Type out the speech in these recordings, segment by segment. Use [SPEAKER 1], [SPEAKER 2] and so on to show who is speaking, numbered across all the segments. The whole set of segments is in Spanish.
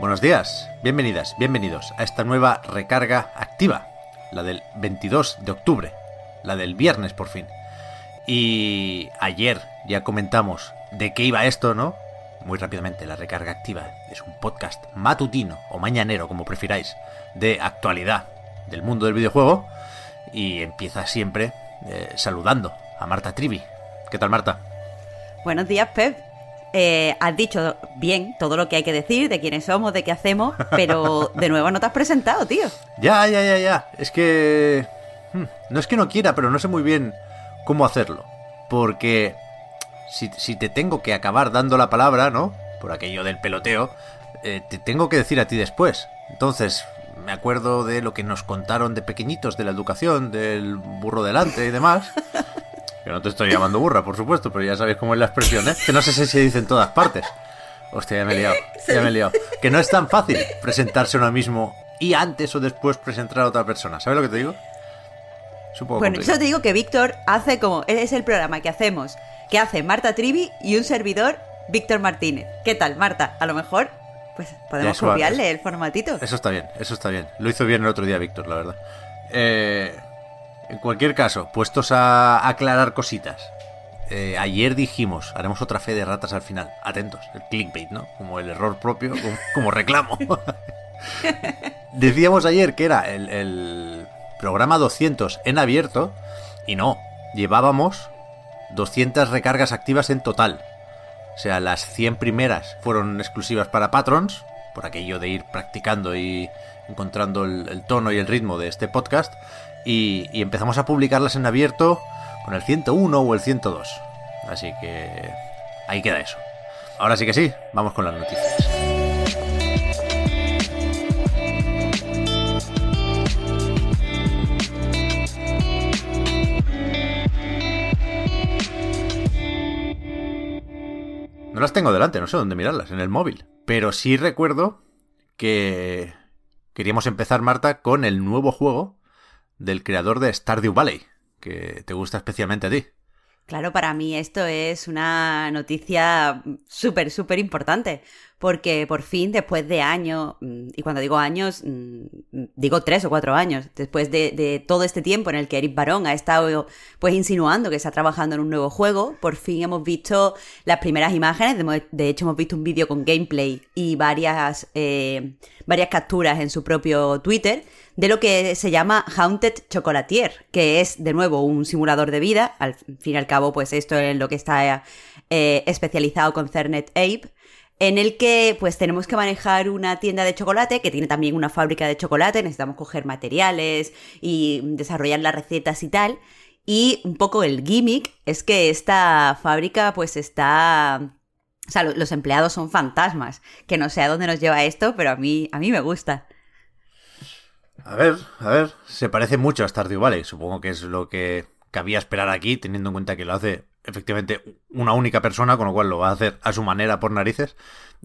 [SPEAKER 1] Buenos días, bienvenidas, bienvenidos a esta nueva recarga activa, la del 22 de octubre, la del viernes por fin. Y ayer ya comentamos de qué iba esto, ¿no? Muy rápidamente, la recarga activa es un podcast matutino o mañanero, como prefiráis, de actualidad del mundo del videojuego. Y empieza siempre eh, saludando a Marta Trivi. ¿Qué tal, Marta?
[SPEAKER 2] Buenos días, Pep. Eh, has dicho bien todo lo que hay que decir, de quiénes somos, de qué hacemos, pero de nuevo no te has presentado, tío.
[SPEAKER 1] Ya, ya, ya, ya. Es que... hmm, No es que no quiera, pero no sé muy bien cómo hacerlo. Porque si, si te tengo que acabar dando la palabra, ¿no? Por aquello del peloteo, eh, te tengo que decir a ti después. Entonces, me acuerdo de lo que nos contaron de pequeñitos, de la educación, del burro delante y demás. Que no te estoy llamando burra, por supuesto, pero ya sabéis cómo es la expresión, ¿eh? Que no sé si se dice en todas partes. Hostia, ya me he liado, ya me he liado. Que no es tan fácil presentarse uno mismo y antes o después presentar a otra persona. ¿Sabes lo que te digo? Poco
[SPEAKER 2] Bueno,
[SPEAKER 1] complicado.
[SPEAKER 2] yo te digo que Víctor hace como. Es el programa que hacemos, que hace Marta Trivi y un servidor, Víctor Martínez. ¿Qué tal, Marta? A lo mejor, pues podemos copiarle el formatito.
[SPEAKER 1] Eso está bien, eso está bien. Lo hizo bien el otro día Víctor, la verdad. Eh, en cualquier caso, puestos a aclarar cositas. Eh, ayer dijimos, haremos otra fe de ratas al final. Atentos, el clickbait, ¿no? Como el error propio, como, reclamo. Decíamos ayer que era el, programa 200 en abierto y no, llevábamos 200 recargas activas en total. O sea, las 100 primeras fueron exclusivas para patrons, por aquello de ir practicando y encontrando el tono y el ritmo de este podcast. Y, empezamos a publicarlas en abierto con el 101 o el 102. Así que ahí queda eso. Ahora sí que sí, vamos con las noticias. No las tengo delante, no sé dónde mirarlas, en el móvil. Pero sí recuerdo que queríamos empezar, Marta, con el nuevo juego del creador de Stardew Valley, que te gusta especialmente a ti.
[SPEAKER 2] Claro, para mí esto es una noticia súper, súper importante, porque por fin, después de años, mm, y cuando digo años, mm, digo tres o cuatro años, después de, todo este tiempo en el que Eric Barón ha estado pues insinuando que está trabajando en un nuevo juego, por fin hemos visto las primeras imágenes, de, de hecho hemos visto un vídeo con gameplay y varias, eh, varias capturas en su propio Twitter, de lo que se llama Haunted Chocolatier, que es de nuevo un simulador de vida. Al fin y al cabo, pues esto es lo que está eh, especializado con Cernet Ape, en el que pues tenemos que manejar una tienda de chocolate que tiene también una fábrica de chocolate, necesitamos coger materiales y desarrollar las recetas y tal. Y un poco el gimmick es que esta fábrica pues está... O sea, lo- los empleados son fantasmas, que no sé a dónde nos lleva esto, pero a mí, a mí me gusta.
[SPEAKER 1] A ver, a ver, se parece mucho a Stardew Valley, supongo que es lo que cabía esperar aquí, teniendo en cuenta que lo hace efectivamente una única persona, con lo cual lo va a hacer a su manera por narices,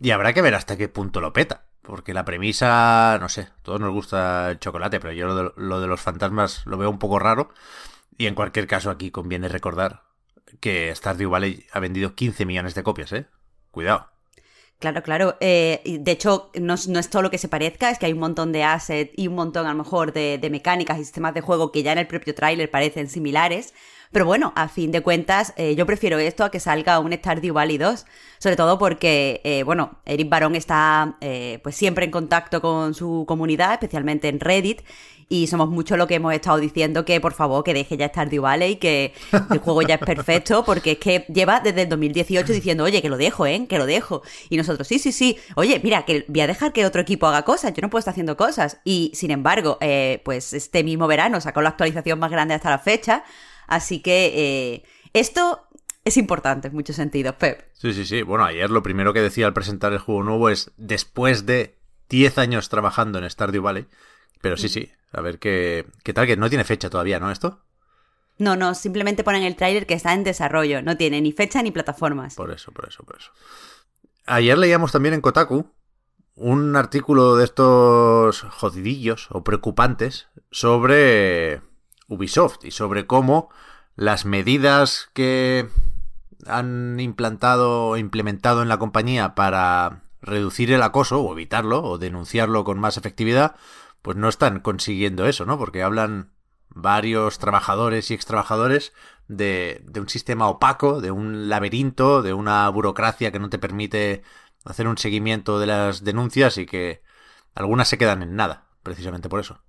[SPEAKER 1] y habrá que ver hasta qué punto lo peta, porque la premisa, no sé, todos nos gusta el chocolate, pero yo lo de, lo de los fantasmas lo veo un poco raro, y en cualquier caso aquí conviene recordar que Stardew Valley ha vendido 15 millones de copias, ¿eh? Cuidado.
[SPEAKER 2] Claro, claro. Eh, de hecho, no, no es todo lo que se parezca, es que hay un montón de assets y un montón, a lo mejor, de, de mecánicas y sistemas de juego que ya en el propio tráiler parecen similares. Pero bueno, a fin de cuentas, eh, yo prefiero esto a que salga un Stardew Valley 2. Sobre todo porque, eh, bueno, Eric Barón está eh, pues siempre en contacto con su comunidad, especialmente en Reddit. Y somos mucho lo que hemos estado diciendo que por favor que deje ya Stardew Valley, que el juego ya es perfecto, porque es que lleva desde el 2018 diciendo, oye, que lo dejo, ¿eh? Que lo dejo. Y nosotros, sí, sí, sí, oye, mira, que voy a dejar que otro equipo haga cosas, yo no puedo estar haciendo cosas. Y sin embargo, eh, pues este mismo verano sacó la actualización más grande hasta la fecha, así que eh, esto es importante en muchos sentidos, Pep.
[SPEAKER 1] Sí, sí, sí. Bueno, ayer lo primero que decía al presentar el juego nuevo es después de 10 años trabajando en Stardew Valley. Pero sí, sí. A ver qué, qué tal, que no tiene fecha todavía, ¿no? Esto.
[SPEAKER 2] No, no, simplemente ponen el tráiler que está en desarrollo. No tiene ni fecha ni plataformas.
[SPEAKER 1] Por eso, por eso, por eso. Ayer leíamos también en Kotaku un artículo de estos jodidillos o preocupantes sobre Ubisoft y sobre cómo las medidas que han implantado o implementado en la compañía para reducir el acoso o evitarlo o denunciarlo con más efectividad, pues no están consiguiendo eso, ¿no? Porque hablan varios trabajadores y extrabajadores de, de un sistema opaco, de un laberinto, de una burocracia que no te permite hacer un seguimiento de las denuncias y que algunas se quedan en nada, precisamente por eso.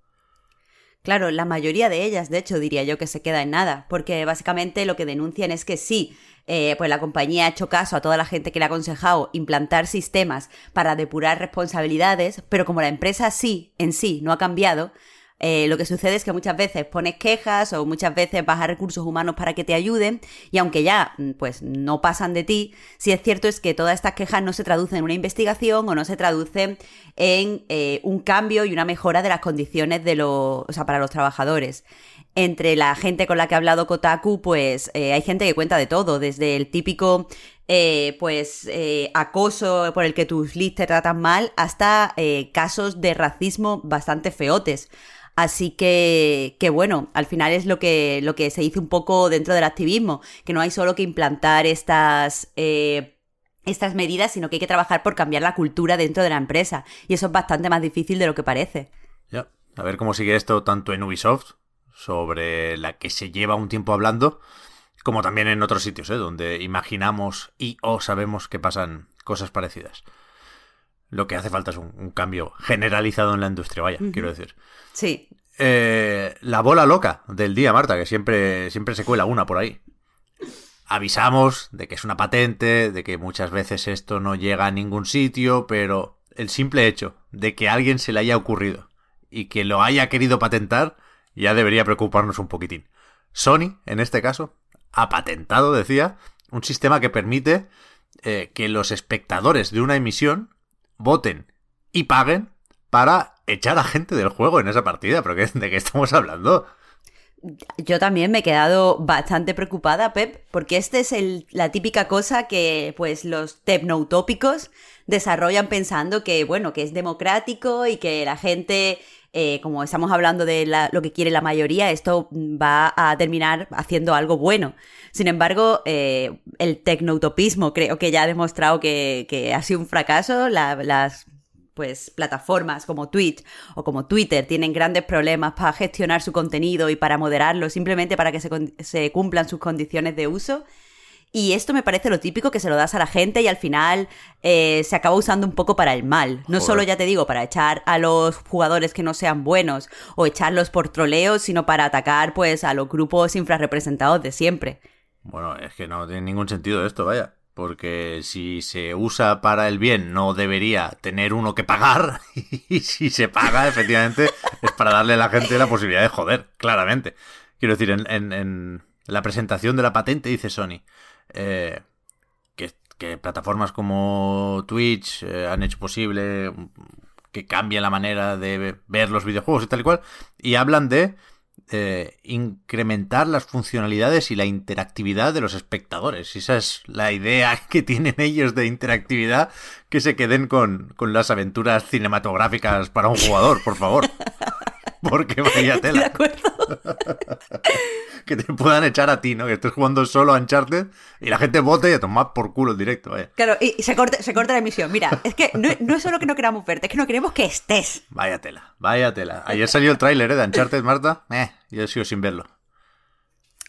[SPEAKER 2] Claro, la mayoría de ellas, de hecho, diría yo que se queda en nada, porque básicamente lo que denuncian es que sí, eh, pues la compañía ha hecho caso a toda la gente que le ha aconsejado implantar sistemas para depurar responsabilidades, pero como la empresa sí, en sí, no ha cambiado, eh, lo que sucede es que muchas veces pones quejas o muchas veces vas a recursos humanos para que te ayuden y aunque ya mm, pues no pasan de ti, sí es cierto es que todas estas quejas no se traducen en una investigación o no se traducen en eh, un cambio y una mejora de las condiciones de los, o sea, para los trabajadores. Entre la gente con la que ha hablado Kotaku, pues eh, hay gente que cuenta de todo, desde el típico pues acoso por el que tus leads te tratan mal hasta casos de racismo bastante feotes. Así que, que bueno, al final es lo que, lo que se dice un poco dentro del activismo, que no hay solo que implantar estas, eh, estas medidas, sino que hay que trabajar por cambiar la cultura dentro de la empresa. Y eso es bastante más difícil de lo que parece.
[SPEAKER 1] Ya, a ver cómo sigue esto tanto en Ubisoft, sobre la que se lleva un tiempo hablando, como también en otros sitios, ¿eh? donde imaginamos y o sabemos que pasan cosas parecidas. Lo que hace falta es un, cambio generalizado en la industria, vaya, quiero decir.
[SPEAKER 2] Sí.
[SPEAKER 1] Eh, la bola loca del día, Marta, que siempre, siempre se cuela una por ahí. Avisamos de que es una patente, de que muchas veces esto no llega a ningún sitio, pero el simple hecho de que a alguien se le haya ocurrido y que lo haya querido patentar ya debería preocuparnos un poquitín. Sony, en este caso, ha patentado, decía, un sistema que permite eh, que los espectadores de una emisión voten y paguen para echar a gente del juego en esa partida. ¿Pero de qué estamos hablando?
[SPEAKER 2] Yo también me he quedado bastante preocupada, Pep, porque esta es la típica cosa que pues los tecnoutópicos desarrollan pensando que, bueno, que es democrático y que la gente, eh, como estamos hablando de lo que quiere la mayoría, esto va a terminar haciendo algo bueno. Sin embargo, eh, el tecnoutopismo creo que ya ha demostrado que, ha sido un fracaso. las pues plataformas como Twitch o como Twitter tienen grandes problemas para gestionar su contenido y para moderarlo simplemente para que se, cumplan sus condiciones de uso. Y esto me parece lo típico que se lo das a la gente y al final eh, se acaba usando un poco para el mal. No solo, ya te digo, para echar a los jugadores que no sean buenos o echarlos por troleos, sino para atacar pues a los grupos infrarrepresentados de siempre.
[SPEAKER 1] Bueno, es que no tiene ningún sentido esto, vaya porque si se usa para el bien no debería tener uno que pagar y si se paga efectivamente es para darle a la gente la posibilidad de joder, claramente. Quiero decir, en, la presentación de la patente dice Sony eh, que, plataformas como Twitch eh, han hecho posible que cambie la manera de ver los videojuegos y tal y cual y hablan de eh, incrementar las funcionalidades y la interactividad de los espectadores. Esa es la idea que tienen ellos de interactividad, que se queden con, con las aventuras cinematográficas para un jugador, por favor. Porque vaya tela.
[SPEAKER 2] De acuerdo.
[SPEAKER 1] que te puedan echar a ti, ¿no? Que estés jugando solo a Uncharted y la gente vote y a tomar por culo el directo, vaya.
[SPEAKER 2] Claro, y se corta, se corta la emisión. Mira, es que no, es solo que no queramos verte, es que no queremos que estés.
[SPEAKER 1] Vaya tela, vaya tela. Ayer salió el tráiler ¿eh? de Uncharted, Marta. Eh, yo sigo sin verlo.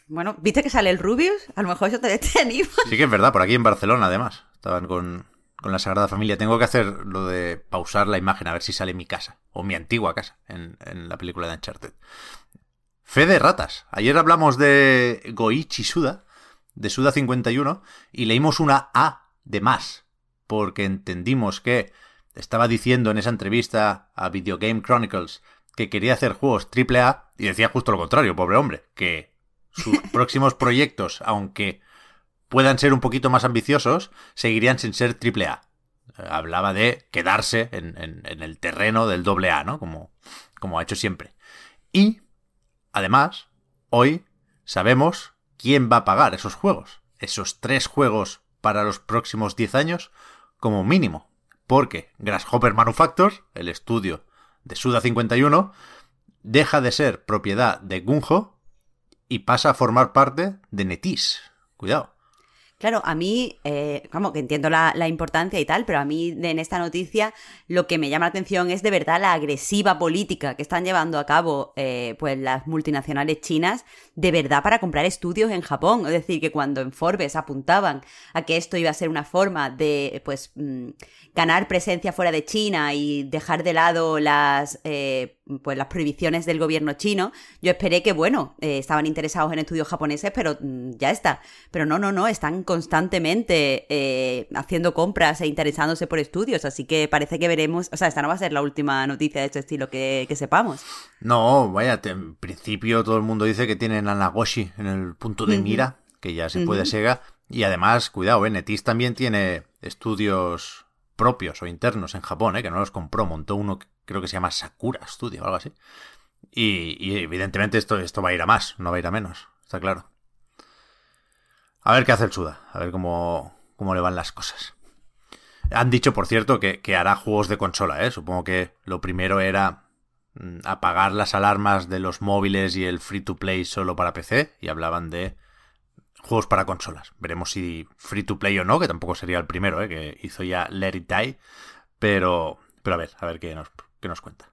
[SPEAKER 2] Bueno, ¿viste que sale el Rubius? A lo mejor eso te, te anima.
[SPEAKER 1] Sí que es verdad, por aquí en Barcelona además. Estaban con, con la Sagrada Familia. Tengo que hacer lo de pausar la imagen a ver si sale mi casa, o mi antigua casa, en, la película de Uncharted. Fe de ratas. Ayer hablamos de Goichi Suda, de Suda 51, y leímos una A de más, porque entendimos que estaba diciendo en esa entrevista a Video Game Chronicles que quería hacer juegos AAA, y decía justo lo contrario, pobre hombre, que sus próximos proyectos, aunque puedan ser un poquito más ambiciosos, seguirían sin ser AAA. Eh, hablaba de quedarse en, el terreno del AA, ¿no? Como, como ha hecho siempre. Y, además, hoy sabemos quién va a pagar esos juegos. Esos tres juegos para los próximos 10 años, como mínimo. Porque Grasshopper Manufactures, el estudio de Suda 51, deja de ser propiedad de Gunjo y pasa a formar parte de Netis. Cuidado.
[SPEAKER 2] Claro, a mí, eh, como que entiendo la, importancia y tal, pero a mí en esta noticia lo que me llama la atención es de verdad la agresiva política que están llevando a cabo eh, pues las multinacionales chinas de verdad para comprar estudios en Japón. Es decir, que cuando en Forbes apuntaban a que esto iba a ser una forma de pues mm, ganar presencia fuera de China y dejar de lado las eh, pues las prohibiciones del gobierno chino, yo esperé que, bueno, eh, estaban interesados en estudios japoneses, pero mm, ya está. Pero no, no, no, están constantemente eh, haciendo compras e interesándose por estudios, así que parece que veremos, o sea, esta no va a ser la última noticia de este estilo que, sepamos.
[SPEAKER 1] No, vaya, en principio todo el mundo dice que tienen a Nagoshi en el punto de mira, que ya se puede Sega, y además, cuidado, eh, Netis también tiene estudios propios o internos en Japón, ¿eh? que no los compró, montó uno creo que se llama Sakura Studio o algo así. Y, evidentemente esto, esto va a ir a más, no va a ir a menos, está claro. A ver qué hace el Suda, a ver cómo, cómo le van las cosas. Han dicho, por cierto, que, que hará juegos de consola, ¿eh? Supongo que lo primero era mm, apagar las alarmas de los móviles y el free to play solo para PC y hablaban de juegos para consolas. Veremos si free to play o no, que tampoco sería el primero, ¿eh? que hizo ya Let It Die. Pero, pero a ver, a ver qué nos, qué nos cuenta.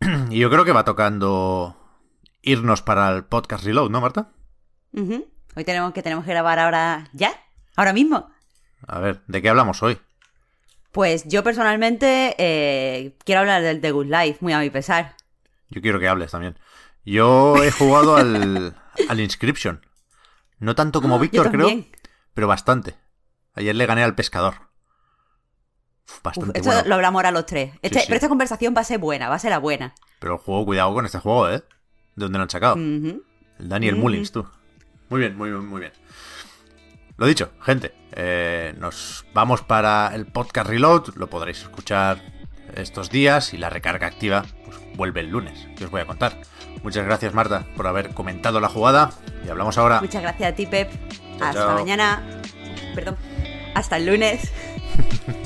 [SPEAKER 1] y yo creo que va tocando irnos para el podcast Reload, ¿no, Marta?
[SPEAKER 2] Hoy tenemos que tenemos que grabar ahora ya, ahora mismo.
[SPEAKER 1] A ver, ¿de qué hablamos hoy?
[SPEAKER 2] Pues yo personalmente eh, quiero hablar del The Good Life, muy a mi pesar.
[SPEAKER 1] Yo quiero que hables también. Yo he jugado al, al Inscription. No tanto como Víctor, creo, pero bastante. Ayer le gané al pescador.
[SPEAKER 2] Bastante esto lo hablamos ahora los tres. Este, pero esta conversación va a ser buena, va a ser la buena.
[SPEAKER 1] Pero el juego, cuidado con este juego, ¿eh? ¿De dónde lo han sacado? El Daniel Mullins, tú. Muy bien, muy bien, muy bien. Lo dicho, gente, eh, nos vamos para el podcast Reload. Lo podréis escuchar estos días y la recarga activa pues, vuelve el lunes, que os voy a contar. Muchas gracias, Marta, por haber comentado la jugada. Y hablamos ahora.
[SPEAKER 2] Muchas gracias a ti, Pep. Hasta mañana. Perdón. Hasta el lunes.